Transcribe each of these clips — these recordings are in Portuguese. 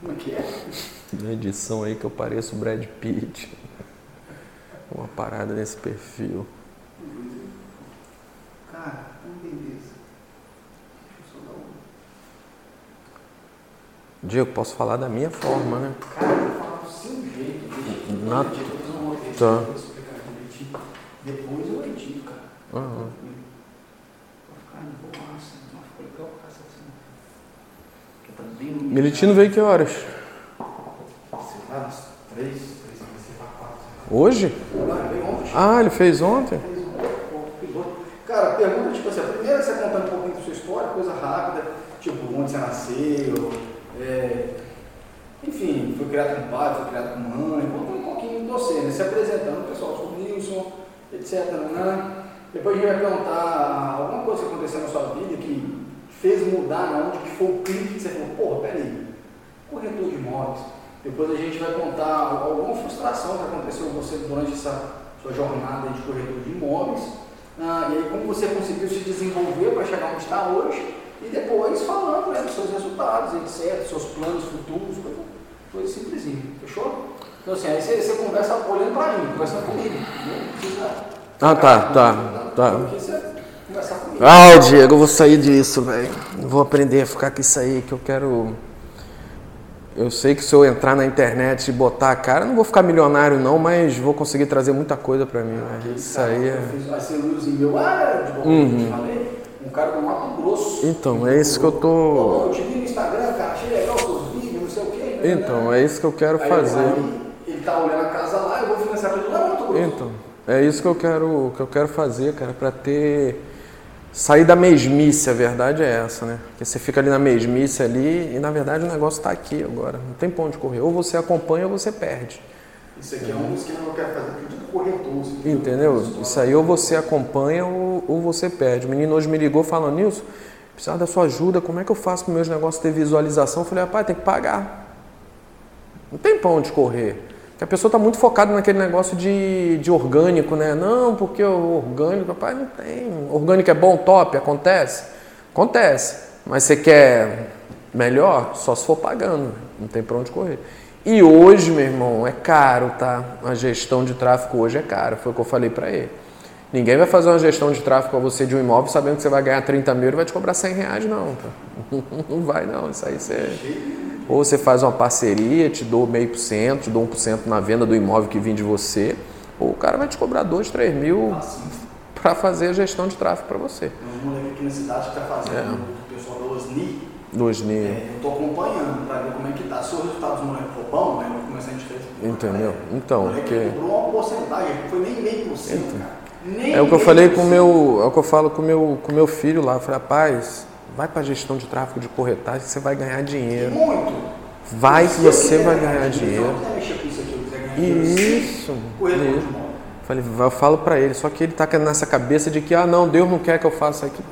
Como é que é? Na edição aí que eu pareço Brad Pitt. Uma parada nesse perfil. Cara, isso. Deixa eu só dar um. Diego, posso falar da minha forma, né? Cara, eu do seu jeito. Na- eu vez Tá. explicar direitinho. Depois eu edito, cara. Aham. Vai ficar de boaça. Não ficou legal pra cacete, assim. Porque tá bem no Militino veio que horas? Hoje? Ah, ele fez ontem? Cara, pergunta, tipo assim, a primeira você contando um pouquinho da sua história, coisa rápida, tipo, onde você nasceu, é, enfim, foi criado com pai, foi criado com mãe, conta um pouquinho de você, né? Se apresentando, pessoal, sou Nilson, etc. Né? Depois a gente vai perguntar alguma coisa que aconteceu na sua vida que fez mudar na onde que foi o clique que você falou, porra, peraí, corretor de imóveis. Depois a gente vai contar alguma frustração que aconteceu com você durante essa sua jornada de corretor de imóveis. Ah, e aí como você conseguiu se desenvolver para chegar onde está hoje. E depois falando né, dos seus resultados, etc., seus planos futuros, coisa, coisa simplesinha. Fechou? Então assim, aí você, você conversa olhando para mim, conversando comigo. Não precisa. Ah, tá, tá, tá. Porque você conversar comigo. Ah, Diego, eu vou sair disso, velho. Vou aprender a ficar com isso aí, que eu quero. Eu sei que se eu entrar na internet e botar a cara, eu não vou ficar milionário, não, mas vou conseguir trazer muita coisa pra mim, velho. Isso aí é. fiz um acelulozinho meu, ah, de boa, Uhum. falei, um cara do Mato Grosso. Então, é isso que eu tô. eu te vi no Instagram, cara, achei legal os seus vídeos, não sei o quê. né? Então, é isso que eu quero fazer. aí, ele tá olhando a casa lá, eu vou financiar tudo lá no Mato Grosso. Então, é isso que eu quero, que eu quero fazer, cara, pra ter sair da mesmice, a verdade é essa, né? Porque você fica ali na mesmice ali e na verdade o negócio tá aqui agora, não tem ponto de correr. Ou você acompanha ou você perde. Isso aqui é um esquema que eu quero fazer com tudo corretor. Entendeu? Isso aí ou você acompanha ou, ou você perde. O menino hoje me ligou falando, Nilson, precisava da sua ajuda, como é que eu faço para meus negócios ter visualização? Eu falei, rapaz, tem que pagar. Não tem pra onde correr. A pessoa está muito focada naquele negócio de, de orgânico, né? Não, porque o orgânico, rapaz, não tem. Orgânico é bom, top, acontece? Acontece. Mas você quer melhor? Só se for pagando. Não tem pra onde correr. E hoje, meu irmão, é caro, tá? A gestão de tráfego hoje é cara. Foi o que eu falei pra ele. Ninguém vai fazer uma gestão de tráfego para você de um imóvel sabendo que você vai ganhar 30 mil e vai te cobrar 100 reais, não. Tá? Não vai, não. Isso aí você. Ou você faz uma parceria, te dou meio por cento, te dou 1% na venda do imóvel que vem de você, ou o cara vai te cobrar 2, 3 mil Assim, para fazer a gestão de tráfego para você. um moleque aqui na cidade que tá fazendo, É. o pessoal da OSNI, Dois mil. é, eu tô acompanhando para ver como é que tá. Se o resultado dos moleques for bom, né, eu vou começar a gente fez. Entendeu? O Então, moleque porque. cobrou uma porcentagem, não foi nem meio por cento, cara. Nem É o que eu falei por com o cento. meu. É o que eu falo com o meu, com o meu filho lá. Eu falei, rapaz, vai para gestão de tráfego de corretagem, você vai ganhar dinheiro. Muito. Vai que você vai ganhar dinheiro, isso aqui. Falei, eu falo pra ele, só que ele tá nessa cabeça de que, ah, não, Deus não quer que eu faça aquilo.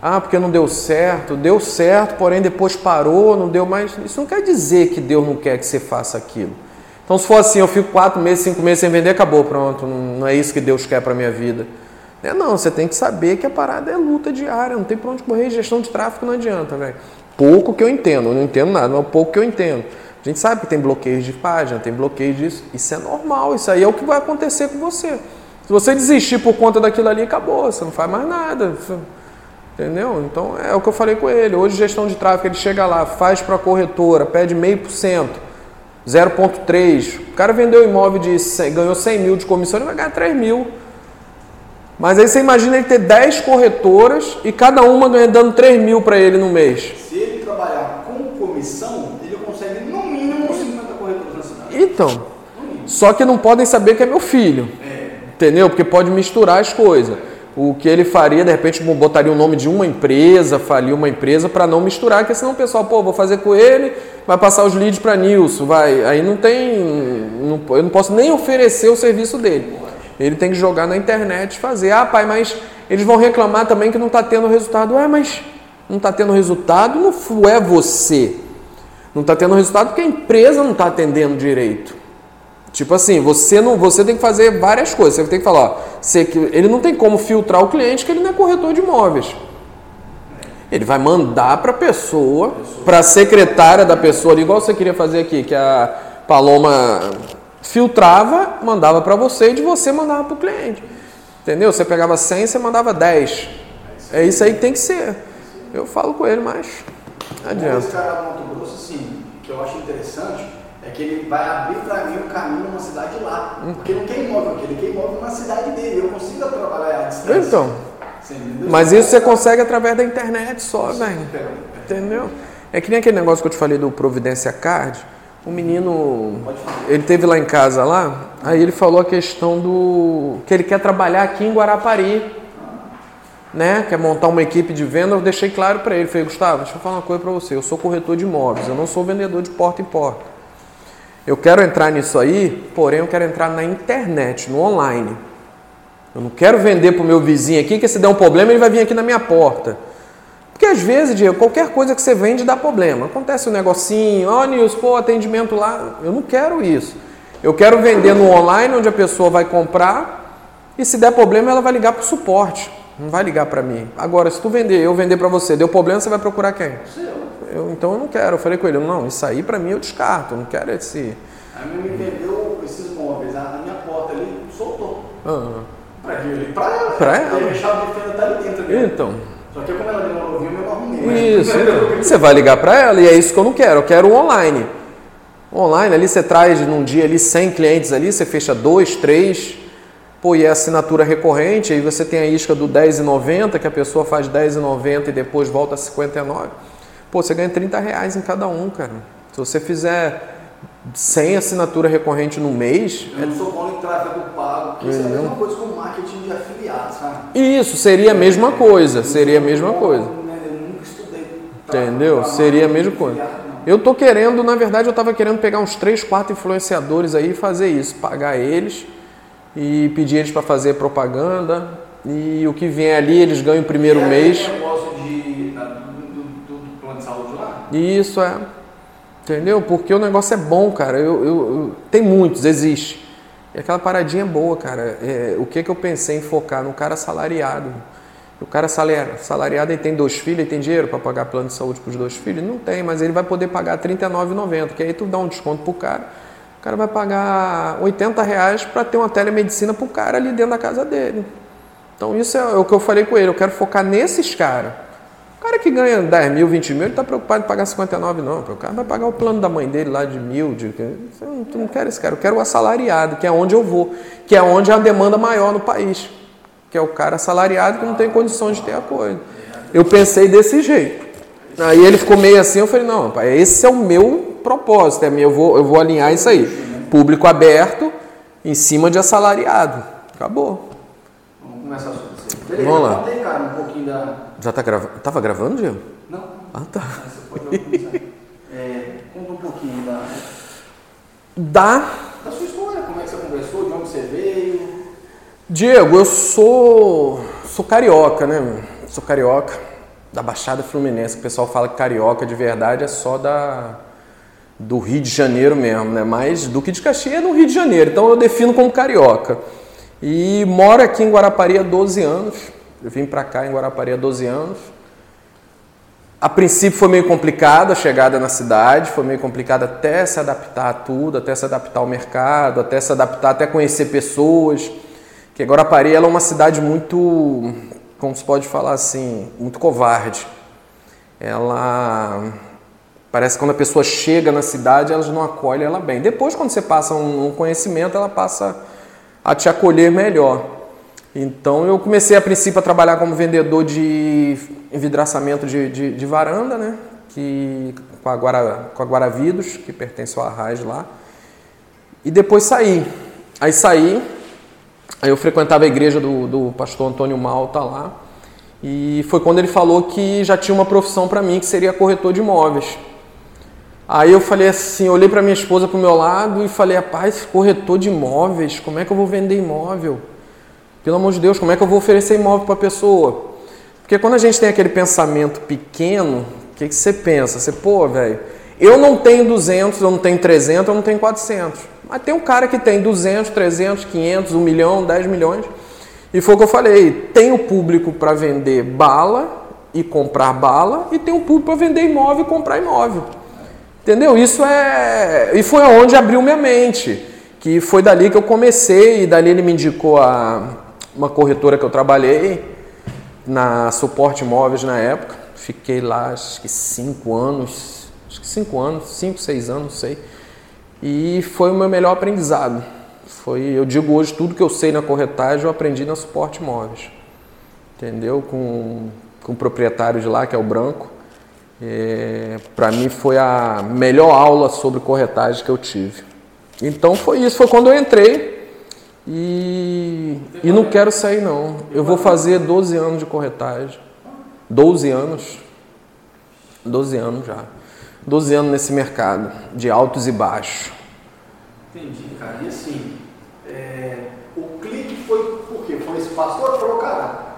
Ah, porque não deu certo. Deu certo, porém depois parou, não deu mais. Isso não quer dizer que Deus não quer que você faça aquilo. Então, se for assim, eu fico quatro meses, cinco meses sem vender, acabou, pronto. Não, é isso que Deus quer pra minha vida. É, não, você tem que saber que a parada é luta diária, não tem pra onde correr. Gestão de tráfego não adianta, velho. Pouco que eu entendo, eu não entendo nada, mas pouco que eu entendo. A gente sabe que tem bloqueios de página, tem bloqueio disso. Isso é normal, isso aí é o que vai acontecer com você. Se você desistir por conta daquilo ali, acabou, você não faz mais nada. Entendeu? Então é o que eu falei com ele. Hoje, gestão de tráfego, ele chega lá, faz para a corretora, pede meio por cento, 0,3. O cara vendeu imóvel de 100, ganhou 100 mil de comissão, ele vai ganhar 3 mil. Mas aí você imagina ele ter 10 corretoras e cada uma ganha dando 3 mil para ele no mês. Se ele trabalhar com comissão, ele consegue no mínimo 50 corretores na cidade. Então, só que não podem saber que é meu filho. Entendeu? Porque pode misturar as coisas. O que ele faria, de repente, botaria o nome de uma empresa, faria uma empresa para não misturar, porque senão o pessoal, pô, vou fazer com ele, vai passar os leads para Nilson, vai. Aí não tem. não- eu não posso nem oferecer o serviço dele. Ele tem que jogar na internet fazer. Ah, pai, mas eles vão reclamar também que não está tendo resultado. Ué, mas não está tendo resultado, não é você. Não está tendo resultado porque a empresa não está atendendo direito. Tipo assim, você não, você tem que fazer várias coisas. Você tem que falar, ó, você, ele não tem como filtrar o cliente que ele não é corretor de imóveis. Ele vai mandar para a pessoa, para a secretária da pessoa, igual você queria fazer aqui, que a Paloma filtrava, mandava para você e de você mandava para o cliente. Entendeu? Você pegava 100, você mandava 10. É isso aí que tem que ser. Eu falo com ele, mas não adianta. Esse cara do Mato Grosso, assim, que eu acho interessante, é que ele vai abrir para mim um caminho numa cidade lá. Hum. Porque não quer imóvel aqui, ele quer imóvel na cidade dele. Eu consigo trabalhar à distância. Então, mas isso você consegue através da internet só, velho. Entendeu? É que nem aquele negócio que eu te falei do Providência Card. O menino, ele teve lá em casa lá, aí ele falou a questão do que ele quer trabalhar aqui em Guarapari, né? Quer montar uma equipe de venda. Eu deixei claro para ele, falei, Gustavo, deixa eu falar uma coisa para você. Eu sou corretor de imóveis, eu não sou vendedor de porta em porta. Eu quero entrar nisso aí, porém eu quero entrar na internet, no online. Eu não quero vender para o meu vizinho aqui, que se der um problema ele vai vir aqui na minha porta. Porque às vezes, Diego, qualquer coisa que você vende dá problema. Acontece um negocinho, ó, Nilson, pô, atendimento lá. Eu não quero isso. Eu quero vender no online, onde a pessoa vai comprar e se der problema ela vai ligar para o suporte. Não vai ligar para mim. Agora, se tu vender, eu vender para você, deu problema, você vai procurar quem? Eu, então eu não quero. Eu falei com ele, não, isso aí para mim eu descarto. Eu não quero esse. A minha me vendeu esses móveis, a minha porta ali soltou. Ah, Pra? Ali pra ela. Pra ela? A chave de fenda tá ali dentro. Né? então. Só que como ela demorou vir, eu não arrumei. mas- Isso, você vai ligar para ela e é isso que eu não quero. Eu quero o online. Online, ali você traz num dia ali 100 clientes ali, você fecha dois, três, pô, e é assinatura recorrente, aí você tem a isca do 10,90, que a pessoa faz 10,90 e depois volta a 59. Pô, você ganha 30 reais em cada um, cara. Se você fizer 100 assinatura recorrente no mês, Eu não sou bom em tráfego pago, porque isso é a mesma coisa com marketing de afiliados, sabe? isso seria a mesma coisa, seria a mesma coisa. Eu nunca estudei. tráfego Entendeu? Seria a mesma coisa. Eu tô querendo, na verdade, eu tava querendo pegar uns 3, 4 influenciadores aí e fazer isso, pagar eles e pedir eles para fazer propaganda e o que vier ali eles ganham o primeiro mês. aquele negócio de, da- do, do, do plano de saúde lá? Isso é. Entendeu? Porque o negócio é bom, cara. Eu, eu- eu- tem muitos, existe. E aquela paradinha é boa, cara. É, o que, que eu pensei em focar? No cara salariado. O cara salar- salariado ele tem dois filhos, ele tem dinheiro para pagar plano de saúde para os dois filhos? Não tem, mas ele vai poder pagar R$ 39,90, que aí tu dá um desconto pro cara. O cara vai pagar 80 reais para ter uma telemedicina pro cara ali dentro da casa dele. Então isso é o que eu falei com ele. Eu quero focar nesses caras. O cara que ganha 10 mil, 20 mil, ele está preocupado em pagar 59, não. O cara vai pagar o plano da mãe dele lá de mil. De... Eu tu não quero esse cara, eu quero o assalariado, que é onde eu vou, que é onde há demanda maior no país. Que é o cara assalariado que não tem condições de ter a coisa. Eu pensei desse jeito. Aí ele ficou meio assim, eu falei, não, pai, esse é o meu propósito, é meu, eu, vou, eu vou alinhar isso aí. Público aberto em cima de assalariado. Acabou. Vamos começar sobre. Beleza, Vamos lá. conta aí, cara, um pouquinho da. Já tá gravando? Tava gravando, Diego? Não, Ah, tá. você pode organizar. É, conta um pouquinho da, Dá da sua história, como é que você conversou, de onde você veio. Diego, eu sou sou carioca, né? Sou carioca da Baixada Fluminense. O pessoal fala que carioca de verdade é só da do Rio de Janeiro mesmo, né? Mas Duque de Caxias é no Rio de Janeiro, então eu defino como carioca. E moro aqui em Guarapari há 12 anos. Eu vim para cá em Guarapari há 12 anos. A princípio foi meio complicado a chegada na cidade, foi meio complicado até se adaptar a tudo, até se adaptar ao mercado, até se adaptar, até conhecer pessoas. Que Guarapari ela é uma cidade muito, como se pode falar assim, muito covarde. Ela parece que quando a pessoa chega na cidade, elas não acolhem ela bem. Depois, quando você passa um conhecimento, ela passa a te acolher melhor. Então eu comecei a princípio a trabalhar como vendedor de envidraçamento de, de, de varanda, né? Que, com, a Guara, com a Guaravidos, que pertence ao Arraiz lá. E depois saí. Aí saí, aí eu frequentava a igreja do, do pastor Antônio Malta lá. E foi quando ele falou que já tinha uma profissão para mim, que seria corretor de imóveis. Aí eu falei assim, olhei para minha esposa pro meu lado e falei, rapaz, corretor de imóveis, como é que eu vou vender imóvel? Pelo amor de Deus, como é que eu vou oferecer imóvel para a pessoa? Porque quando a gente tem aquele pensamento pequeno, o que, que você pensa? Você, pô, velho, eu não tenho 200, eu não tenho 300, eu não tenho 400. Mas tem um cara que tem 200, 300, 500, 1 milhão, 10 milhões. E foi o que eu falei, tem o público para vender bala e comprar bala e tem um público para vender imóvel e comprar imóvel. Entendeu? Isso é. E foi onde abriu minha mente. Que foi dali que eu comecei, e dali ele me indicou a uma corretora que eu trabalhei, na Suporte Imóveis na época. Fiquei lá acho que cinco anos, acho que cinco anos, cinco, seis anos, não sei. E foi o meu melhor aprendizado. Foi, eu digo hoje, tudo que eu sei na corretagem eu aprendi na Suporte Imóveis. Entendeu? Com, com o proprietário de lá, que é o Branco. É, Para mim foi a melhor aula sobre corretagem que eu tive. Então foi isso, foi quando eu entrei e, e não quero sair não. Eu vou fazer 12 anos de corretagem. 12 anos. 12 anos já. 12 anos nesse mercado, de altos e baixos. Entendi, cara. E assim, é, o clique foi por quê? Foi esse pastor ou foi o cara?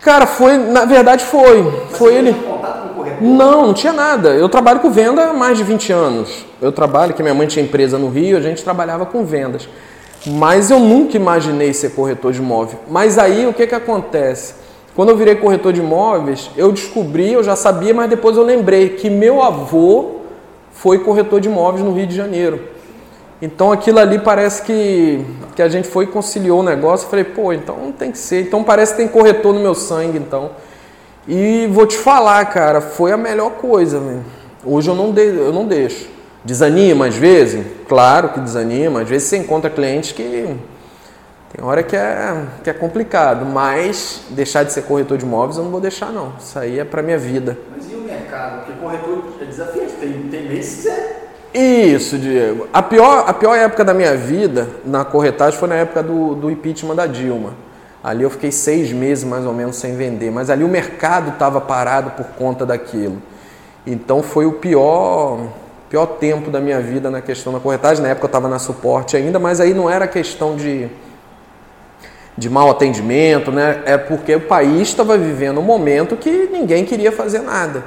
Cara, foi, na verdade foi. Mas foi você ele. contato com o? Não, não tinha nada. Eu trabalho com venda há mais de 20 anos. Eu trabalho, que minha mãe tinha empresa no Rio, a gente trabalhava com vendas. Mas eu nunca imaginei ser corretor de imóvel. Mas aí o que, que acontece? Quando eu virei corretor de imóveis, eu descobri, eu já sabia, mas depois eu lembrei que meu avô foi corretor de imóveis no Rio de Janeiro. Então aquilo ali parece que, que a gente foi e conciliou o negócio. Eu falei, pô, então não tem que ser. Então parece que tem corretor no meu sangue, então. E vou te falar, cara, foi a melhor coisa. Hoje eu não, de, eu não deixo. Desanima às vezes? Claro que desanima. Às vezes você encontra clientes que tem hora que é, que é complicado, mas deixar de ser corretor de imóveis eu não vou deixar não. Isso aí é pra minha vida. Mas e o mercado? Porque corretor é desafiante, tem, tem meses que você... Isso, Diego. A pior, a pior época da minha vida na corretagem foi na época do, do impeachment da Dilma. Ali eu fiquei seis meses mais ou menos sem vender, mas ali o mercado estava parado por conta daquilo. Então foi o pior, pior tempo da minha vida na questão da corretagem. Na época eu estava na suporte ainda, mas aí não era questão de, de mau atendimento, né? É porque o país estava vivendo um momento que ninguém queria fazer nada.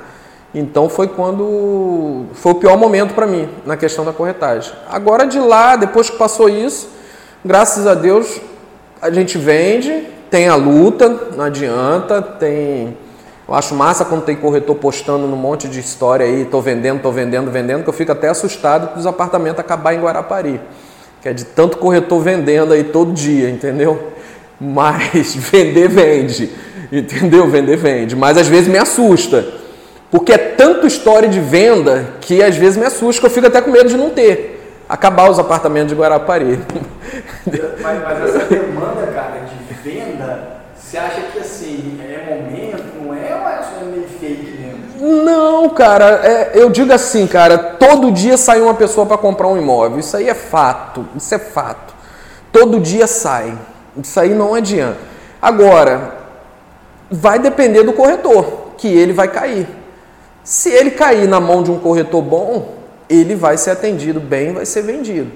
Então foi quando foi o pior momento para mim na questão da corretagem. Agora de lá, depois que passou isso, graças a Deus a gente vende, tem a luta, não adianta, tem eu acho massa quando tem corretor postando num monte de história aí, tô vendendo, tô vendendo, vendendo, que eu fico até assustado que os apartamentos acabar em Guarapari. Que é de tanto corretor vendendo aí todo dia, entendeu? Mas vender vende, entendeu? Vender vende. Mas às vezes me assusta. Porque é tanto história de venda que às vezes me assusta, que eu fico até com medo de não ter. Acabar os apartamentos de Guarapari. Mas, mas essa demanda, cara, de venda, você acha que assim, é momento, não é? Ou é só meio fake mesmo? Não, cara, é, eu digo assim, cara, todo dia sai uma pessoa para comprar um imóvel. Isso aí é fato, isso é fato. Todo dia sai. Isso aí não adianta. Agora, vai depender do corretor, que ele vai cair. Se ele cair na mão de um corretor bom, ele vai ser atendido bem, vai ser vendido.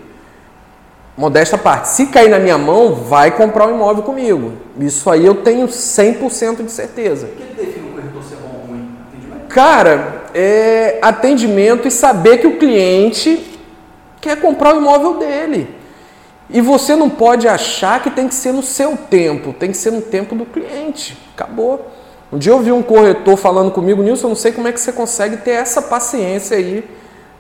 Modesta parte. Se cair na minha mão, vai comprar um imóvel comigo. Isso aí eu tenho 100% de certeza. O que ele define um corretor ser bom ou ruim? Atendimento? Cara, é atendimento e saber que o cliente quer comprar o imóvel dele. E você não pode achar que tem que ser no seu tempo, tem que ser no tempo do cliente. Acabou. Um dia eu vi um corretor falando comigo, Nilson, eu não sei como é que você consegue ter essa paciência aí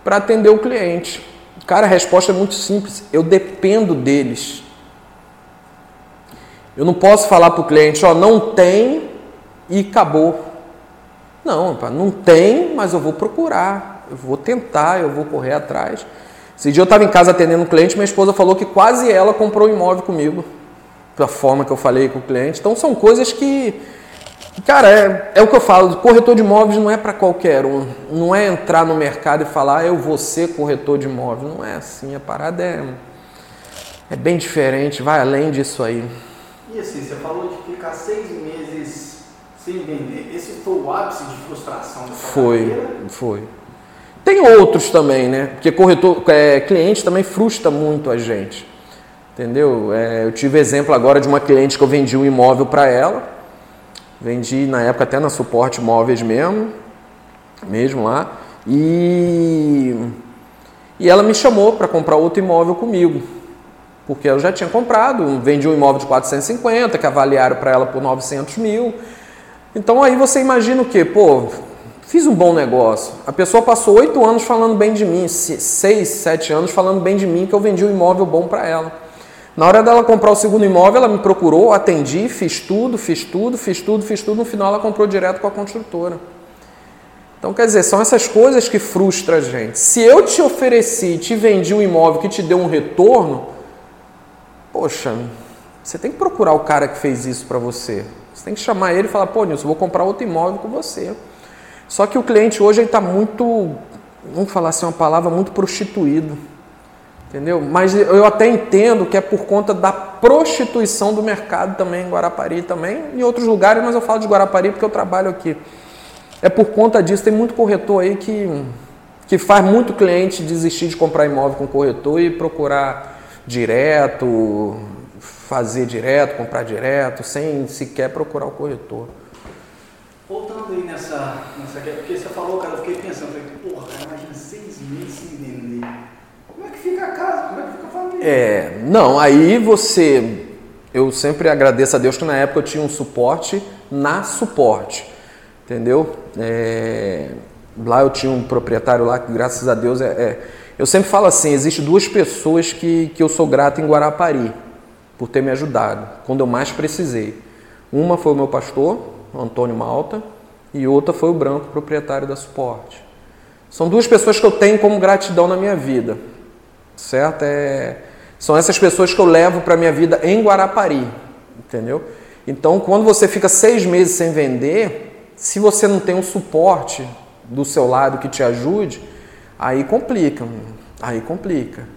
para atender o cliente. Cara, a resposta é muito simples. Eu dependo deles. Eu não posso falar para o cliente, ó, não tem e acabou. Não, não tem, mas eu vou procurar, eu vou tentar, eu vou correr atrás. Esse dia eu estava em casa atendendo um cliente, minha esposa falou que quase ela comprou um imóvel comigo, da forma que eu falei com o cliente. Então são coisas que, cara, é, é o que eu falo, corretor de imóveis não é para qualquer um. Não é entrar no mercado e falar, ah, eu vou ser corretor de imóvel. Não é assim, a parada é, é bem diferente, vai além disso aí. E assim, você falou de ficar seis meses sem vender. Esse foi o ápice de frustração da sua Foi, carreira? foi. Tem outros também, né? Porque corretor, é, cliente também frustra muito a gente. Entendeu? É, eu tive exemplo agora de uma cliente que eu vendi um imóvel para ela. Vendi na época até na suporte móveis mesmo, mesmo lá. E, e ela me chamou para comprar outro imóvel comigo. Porque eu já tinha comprado, vendi um imóvel de 450, que avaliaram para ela por 900 mil. Então aí você imagina o quê? Pô, fiz um bom negócio. A pessoa passou oito anos falando bem de mim, seis, sete anos falando bem de mim, que eu vendi um imóvel bom para ela. Na hora dela comprar o segundo imóvel, ela me procurou, atendi, fiz tudo, fiz tudo, fiz tudo, fiz tudo. No final, ela comprou direto com a construtora. Então, quer dizer, são essas coisas que frustram a gente. Se eu te ofereci, te vendi um imóvel que te deu um retorno, poxa, você tem que procurar o cara que fez isso para você. Você tem que chamar ele e falar, pô, Nilson, vou comprar outro imóvel com você. Só que o cliente hoje está muito, vamos falar assim, uma palavra muito prostituído. Entendeu? Mas eu até entendo que é por conta da prostituição do mercado também em Guarapari, também em outros lugares, mas eu falo de Guarapari porque eu trabalho aqui. É por conta disso, tem muito corretor aí que, que faz muito cliente desistir de comprar imóvel com corretor e procurar direto, fazer direto, comprar direto, sem sequer procurar o corretor. Nessa, nessa porque você falou, cara, eu fiquei pensando, falei, porra, cara, imagina seis meses sem vender. Como é que fica a casa? Como é que fica a família? É, não, aí você. Eu sempre agradeço a Deus que na época eu tinha um suporte na suporte. Entendeu? É, lá eu tinha um proprietário lá que, graças a Deus, é, é, eu sempre falo assim: existe duas pessoas que, que eu sou grato em Guarapari por ter me ajudado quando eu mais precisei. Uma foi o meu pastor, Antônio Malta, e outra foi o Branco, proprietário da Suporte. São duas pessoas que eu tenho como gratidão na minha vida, certo? É, são essas pessoas que eu levo para a minha vida em Guarapari, entendeu? Então, quando você fica seis meses sem vender, se você não tem um suporte do seu lado que te ajude, aí complica, aí complica.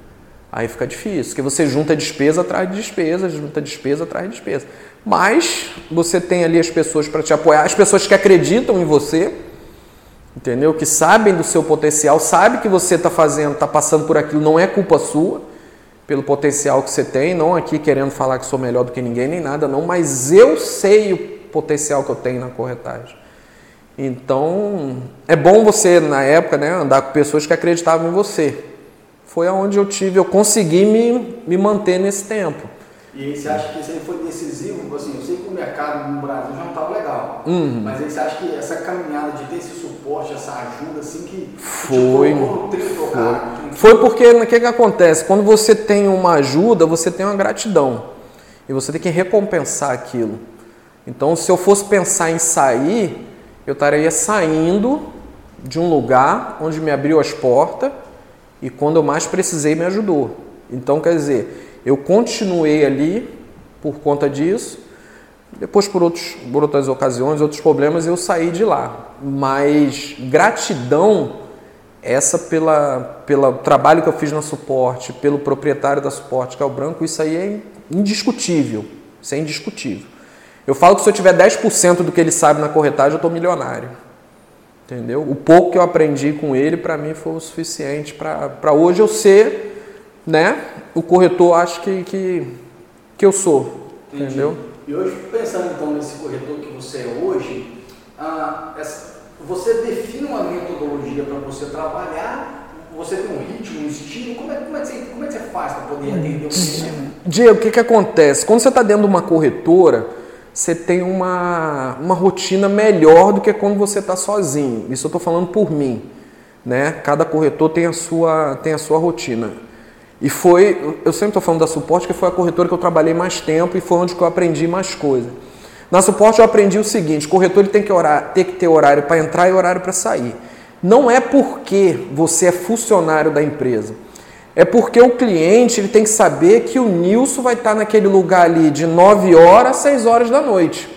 Aí fica difícil, porque você junta despesa atrás de despesa, junta despesa atrás de despesa. Mas você tem ali as pessoas para te apoiar, as pessoas que acreditam em você, entendeu? Que sabem do seu potencial, sabem que você está fazendo, está passando por aquilo, não é culpa sua, pelo potencial que você tem, não aqui querendo falar que sou melhor do que ninguém nem nada, não, mas eu sei o potencial que eu tenho na corretagem. Então, é bom você, na época, né, andar com pessoas que acreditavam em você. Foi aonde eu tive, eu consegui me, me manter nesse tempo. E aí você acha que isso aí foi decisivo? Tipo assim, eu sei que o mercado no Brasil já não estava legal, uhum. mas aí você acha que essa caminhada de ter esse suporte, essa ajuda, assim, que foi, trilho, foi. foi porque o que, que acontece? Quando você tem uma ajuda, você tem uma gratidão. E você tem que recompensar aquilo. Então, se eu fosse pensar em sair, eu estaria saindo de um lugar onde me abriu as portas e quando eu mais precisei me ajudou. Então, quer dizer, eu continuei ali por conta disso. Depois, por, outros, por outras ocasiões, outros problemas, eu saí de lá. Mas gratidão, essa pela, pelo trabalho que eu fiz na suporte, pelo proprietário da suporte, que é o Branco, isso aí é indiscutível. Isso é indiscutível. Eu falo que se eu tiver 10% do que ele sabe na corretagem, eu estou milionário. Entendeu? O pouco que eu aprendi com ele, para mim, foi o suficiente para hoje eu ser né, o corretor, acho que, que, que eu sou. Entendi. Entendeu? E hoje, pensando então nesse corretor que você é hoje, ah, essa, você define uma metodologia para você trabalhar você tem um ritmo, um estilo? Como é, como é, que, você, como é que você faz para poder atender o cliente? Diego, o que, que acontece? Quando você está dentro de uma corretora, você tem uma, uma rotina melhor do que quando você está sozinho. Isso eu estou falando por mim. Né? Cada corretor tem a sua, tem a sua rotina. E foi, eu sempre estou falando da suporte, que foi a corretora que eu trabalhei mais tempo e foi onde que eu aprendi mais coisas. Na suporte eu aprendi o seguinte: corretor ele tem que, orar, tem que ter horário para entrar e horário para sair. Não é porque você é funcionário da empresa é porque o cliente ele tem que saber que o Nilson vai estar naquele lugar ali de 9 horas a 6 horas da noite.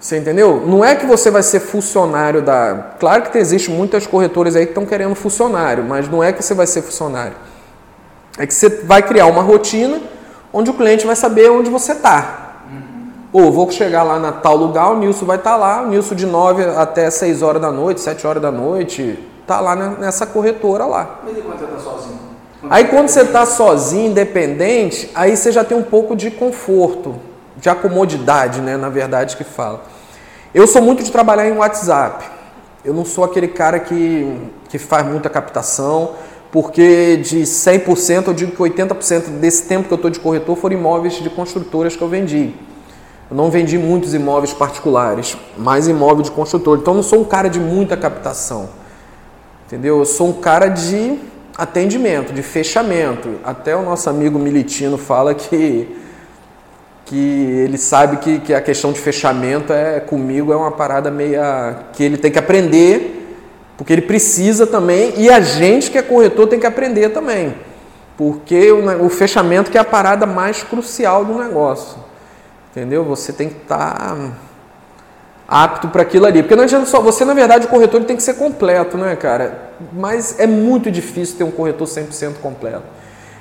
Você entendeu? Não é que você vai ser funcionário da. Claro que existem muitas corretoras aí que estão querendo funcionário, mas não é que você vai ser funcionário. É que você vai criar uma rotina onde o cliente vai saber onde você está. Ou vou chegar lá na tal lugar, o Nilson vai estar lá, o Nilson de 9 até 6 horas da noite, 7 horas da noite, tá lá nessa corretora lá. Mas e quando você está sozinho? Aí quando você está sozinho, independente, aí você já tem um pouco de conforto, de acomodidade, né? Na verdade que fala. Eu sou muito de trabalhar em WhatsApp. Eu não sou aquele cara que, que faz muita captação, porque de 100% eu digo que 80% desse tempo que eu estou de corretor foram imóveis de construtoras que eu vendi. Eu não vendi muitos imóveis particulares, mais imóvel de construtor. Então eu não sou um cara de muita captação. Entendeu? Eu sou um cara de atendimento, de fechamento. Até o nosso amigo Militino fala que que ele sabe que, que a questão de fechamento é comigo é uma parada meia que ele tem que aprender, porque ele precisa também, e a gente que é corretor tem que aprender também. Porque o, o fechamento que é a parada mais crucial do negócio. Entendeu? Você tem que estar tá apto para aquilo ali. Porque não adianta só. Você, na verdade, o corretor tem que ser completo, né, cara? Mas é muito difícil ter um corretor 100% completo.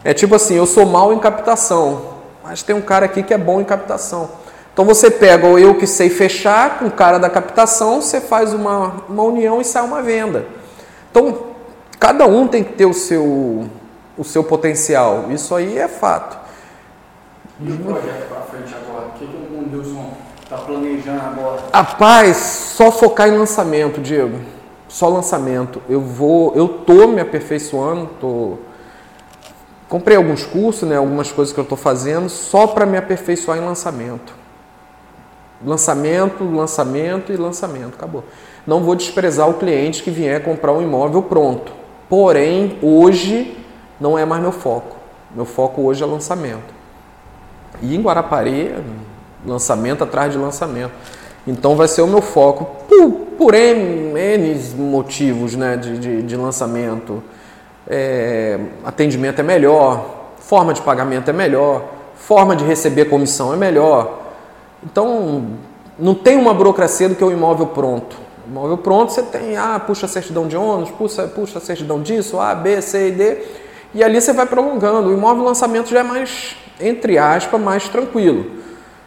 É tipo assim: eu sou mal em captação, mas tem um cara aqui que é bom em captação. Então você pega o eu que sei fechar com o cara da captação, você faz uma, uma união e sai uma venda. Então, cada um tem que ter o seu, o seu potencial. Isso aí é fato. E o projeto para frente agora? O que, que o Nilson está planejando agora? Rapaz, só focar em lançamento, Diego. Só lançamento. Eu vou, eu tô me aperfeiçoando, tô comprei alguns cursos, né, algumas coisas que eu estou fazendo só para me aperfeiçoar em lançamento. Lançamento, lançamento e lançamento, acabou. Não vou desprezar o cliente que vier comprar um imóvel pronto. Porém, hoje não é mais meu foco. Meu foco hoje é lançamento. E em Guarapari, lançamento atrás de lançamento. Então vai ser o meu foco por, por N, motivos né, de, de, de lançamento é, atendimento é melhor, forma de pagamento é melhor, forma de receber comissão é melhor. Então, não tem uma burocracia do que o imóvel pronto. O imóvel pronto você tem, ah, puxa certidão de ônus, puxa, puxa certidão disso, A, B, C e D, e ali você vai prolongando. O imóvel lançamento já é mais, entre aspas, mais tranquilo.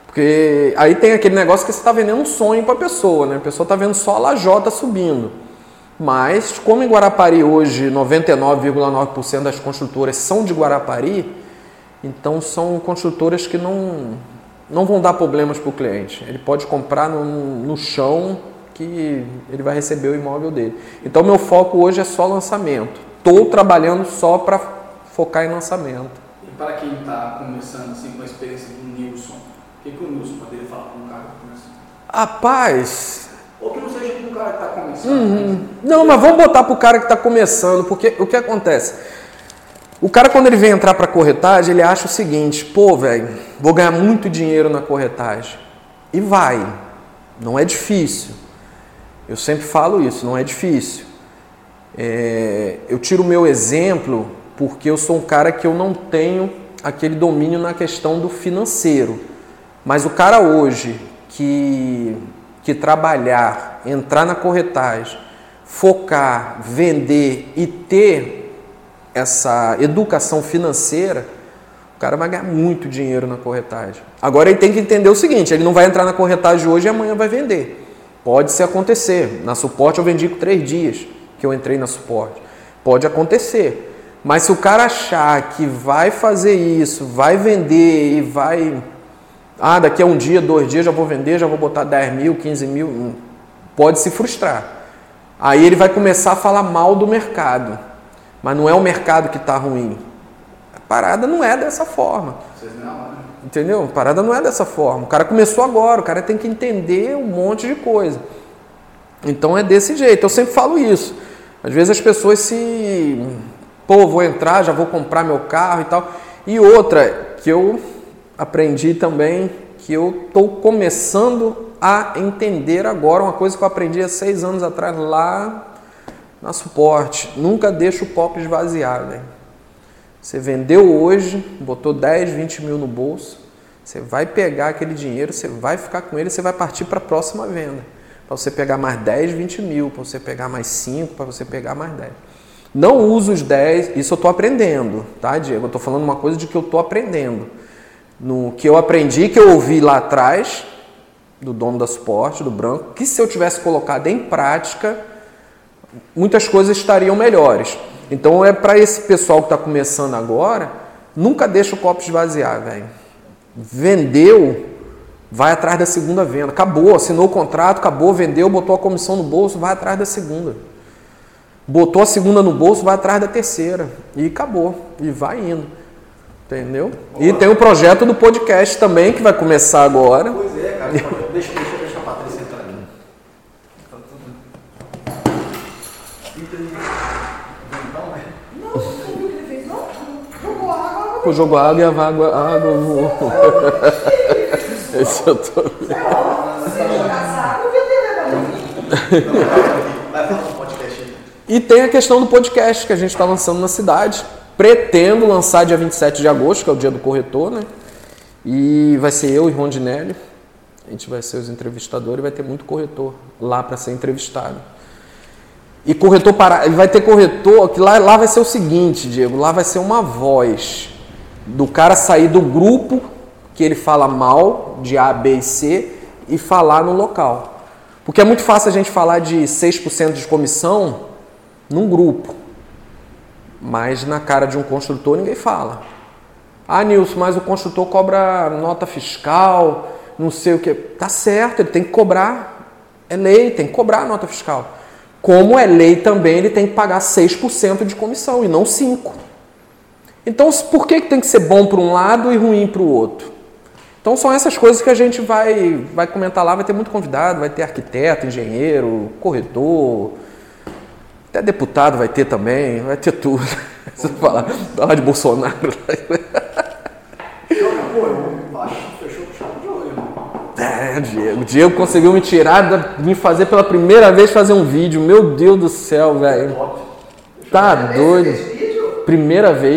Porque aí tem aquele negócio que você está vendendo um sonho para a pessoa, né? A pessoa está vendo só a lajota subindo. Mas, como em Guarapari hoje 99,9% das construtoras são de Guarapari, então são construtoras que não, não vão dar problemas para o cliente. Ele pode comprar no, no chão que ele vai receber o imóvel dele. Então, meu foco hoje é só lançamento. Estou trabalhando só para focar em lançamento. E para quem está começando assim, com a experiência do Nilson, o que, que o Nilson poderia falar com um cara que começa? Rapaz, ou que não seja para o cara que está começando. Uhum. Não, mas vamos botar para o cara que está começando, porque o que acontece? O cara, quando ele vem entrar para corretagem, ele acha o seguinte: pô, velho, vou ganhar muito dinheiro na corretagem. E vai. Não é difícil. Eu sempre falo isso, não é difícil. É, eu tiro o meu exemplo porque eu sou um cara que eu não tenho aquele domínio na questão do financeiro. Mas o cara hoje que que trabalhar, entrar na corretagem, focar, vender e ter essa educação financeira, o cara vai ganhar muito dinheiro na corretagem. Agora ele tem que entender o seguinte: ele não vai entrar na corretagem hoje e amanhã vai vender. Pode se acontecer. Na suporte eu vendi com três dias que eu entrei na suporte. Pode acontecer. Mas se o cara achar que vai fazer isso, vai vender e vai ah, daqui a um dia, dois dias já vou vender, já vou botar 10 mil, 15 mil. Hum, pode se frustrar. Aí ele vai começar a falar mal do mercado. Mas não é o mercado que está ruim. A parada não é dessa forma. Né? Entendeu? A parada não é dessa forma. O cara começou agora, o cara tem que entender um monte de coisa. Então é desse jeito. Eu sempre falo isso. Às vezes as pessoas se. Pô, vou entrar, já vou comprar meu carro e tal. E outra, que eu aprendi também que eu estou começando a entender agora uma coisa que eu aprendi há seis anos atrás lá na suporte. Nunca deixa o copo esvaziar, velho. Você vendeu hoje, botou 10, 20 mil no bolso, você vai pegar aquele dinheiro, você vai ficar com ele, você vai partir para a próxima venda. Para você pegar mais 10, 20 mil, para você pegar mais 5, para você pegar mais 10. Não usa os 10, isso eu estou aprendendo, tá, Diego? Eu estou falando uma coisa de que eu estou aprendendo no que eu aprendi, que eu ouvi lá atrás, do dono da suporte, do branco, que se eu tivesse colocado em prática, muitas coisas estariam melhores. Então é para esse pessoal que está começando agora, nunca deixa o copo esvaziar, velho. Vendeu, vai atrás da segunda venda. Acabou, assinou o contrato, acabou, vendeu, botou a comissão no bolso, vai atrás da segunda. Botou a segunda no bolso, vai atrás da terceira. E acabou. E vai indo. Entendeu? E tem o um projeto do podcast também que vai começar agora. Pois é, deixa, deixa, deixa a Patrícia entrar ali. Tá tudo. Então, né? Não, você viu o que ele fez, não? Jogou O jogo água e a água, a água voou. Esse eu tô eu. E tem a questão do podcast que a gente está lançando na cidade. Pretendo lançar dia 27 de agosto, que é o dia do corretor, né? E vai ser eu e Rondinelli. A gente vai ser os entrevistadores e vai ter muito corretor lá para ser entrevistado. E corretor para, vai ter corretor que lá, lá vai ser o seguinte, Diego, lá vai ser uma voz do cara sair do grupo que ele fala mal de A, B e C e falar no local. Porque é muito fácil a gente falar de 6% de comissão num grupo. Mas na cara de um construtor ninguém fala. Ah, Nilson, mas o construtor cobra nota fiscal, não sei o que. Tá certo, ele tem que cobrar. É lei, tem que cobrar a nota fiscal. Como é lei também, ele tem que pagar 6% de comissão e não 5%. Então, por que, tem que ser bom para um lado e ruim para o outro? Então, são essas coisas que a gente vai, vai comentar lá. Vai ter muito convidado, vai ter arquiteto, engenheiro, corretor, até deputado vai ter também, vai ter tudo. Você falar, falar de Bolsonaro. É, Diego. O Diego conseguiu me tirar, me fazer pela primeira vez fazer um vídeo. Meu Deus do céu, velho. Tá doido. Primeira vez.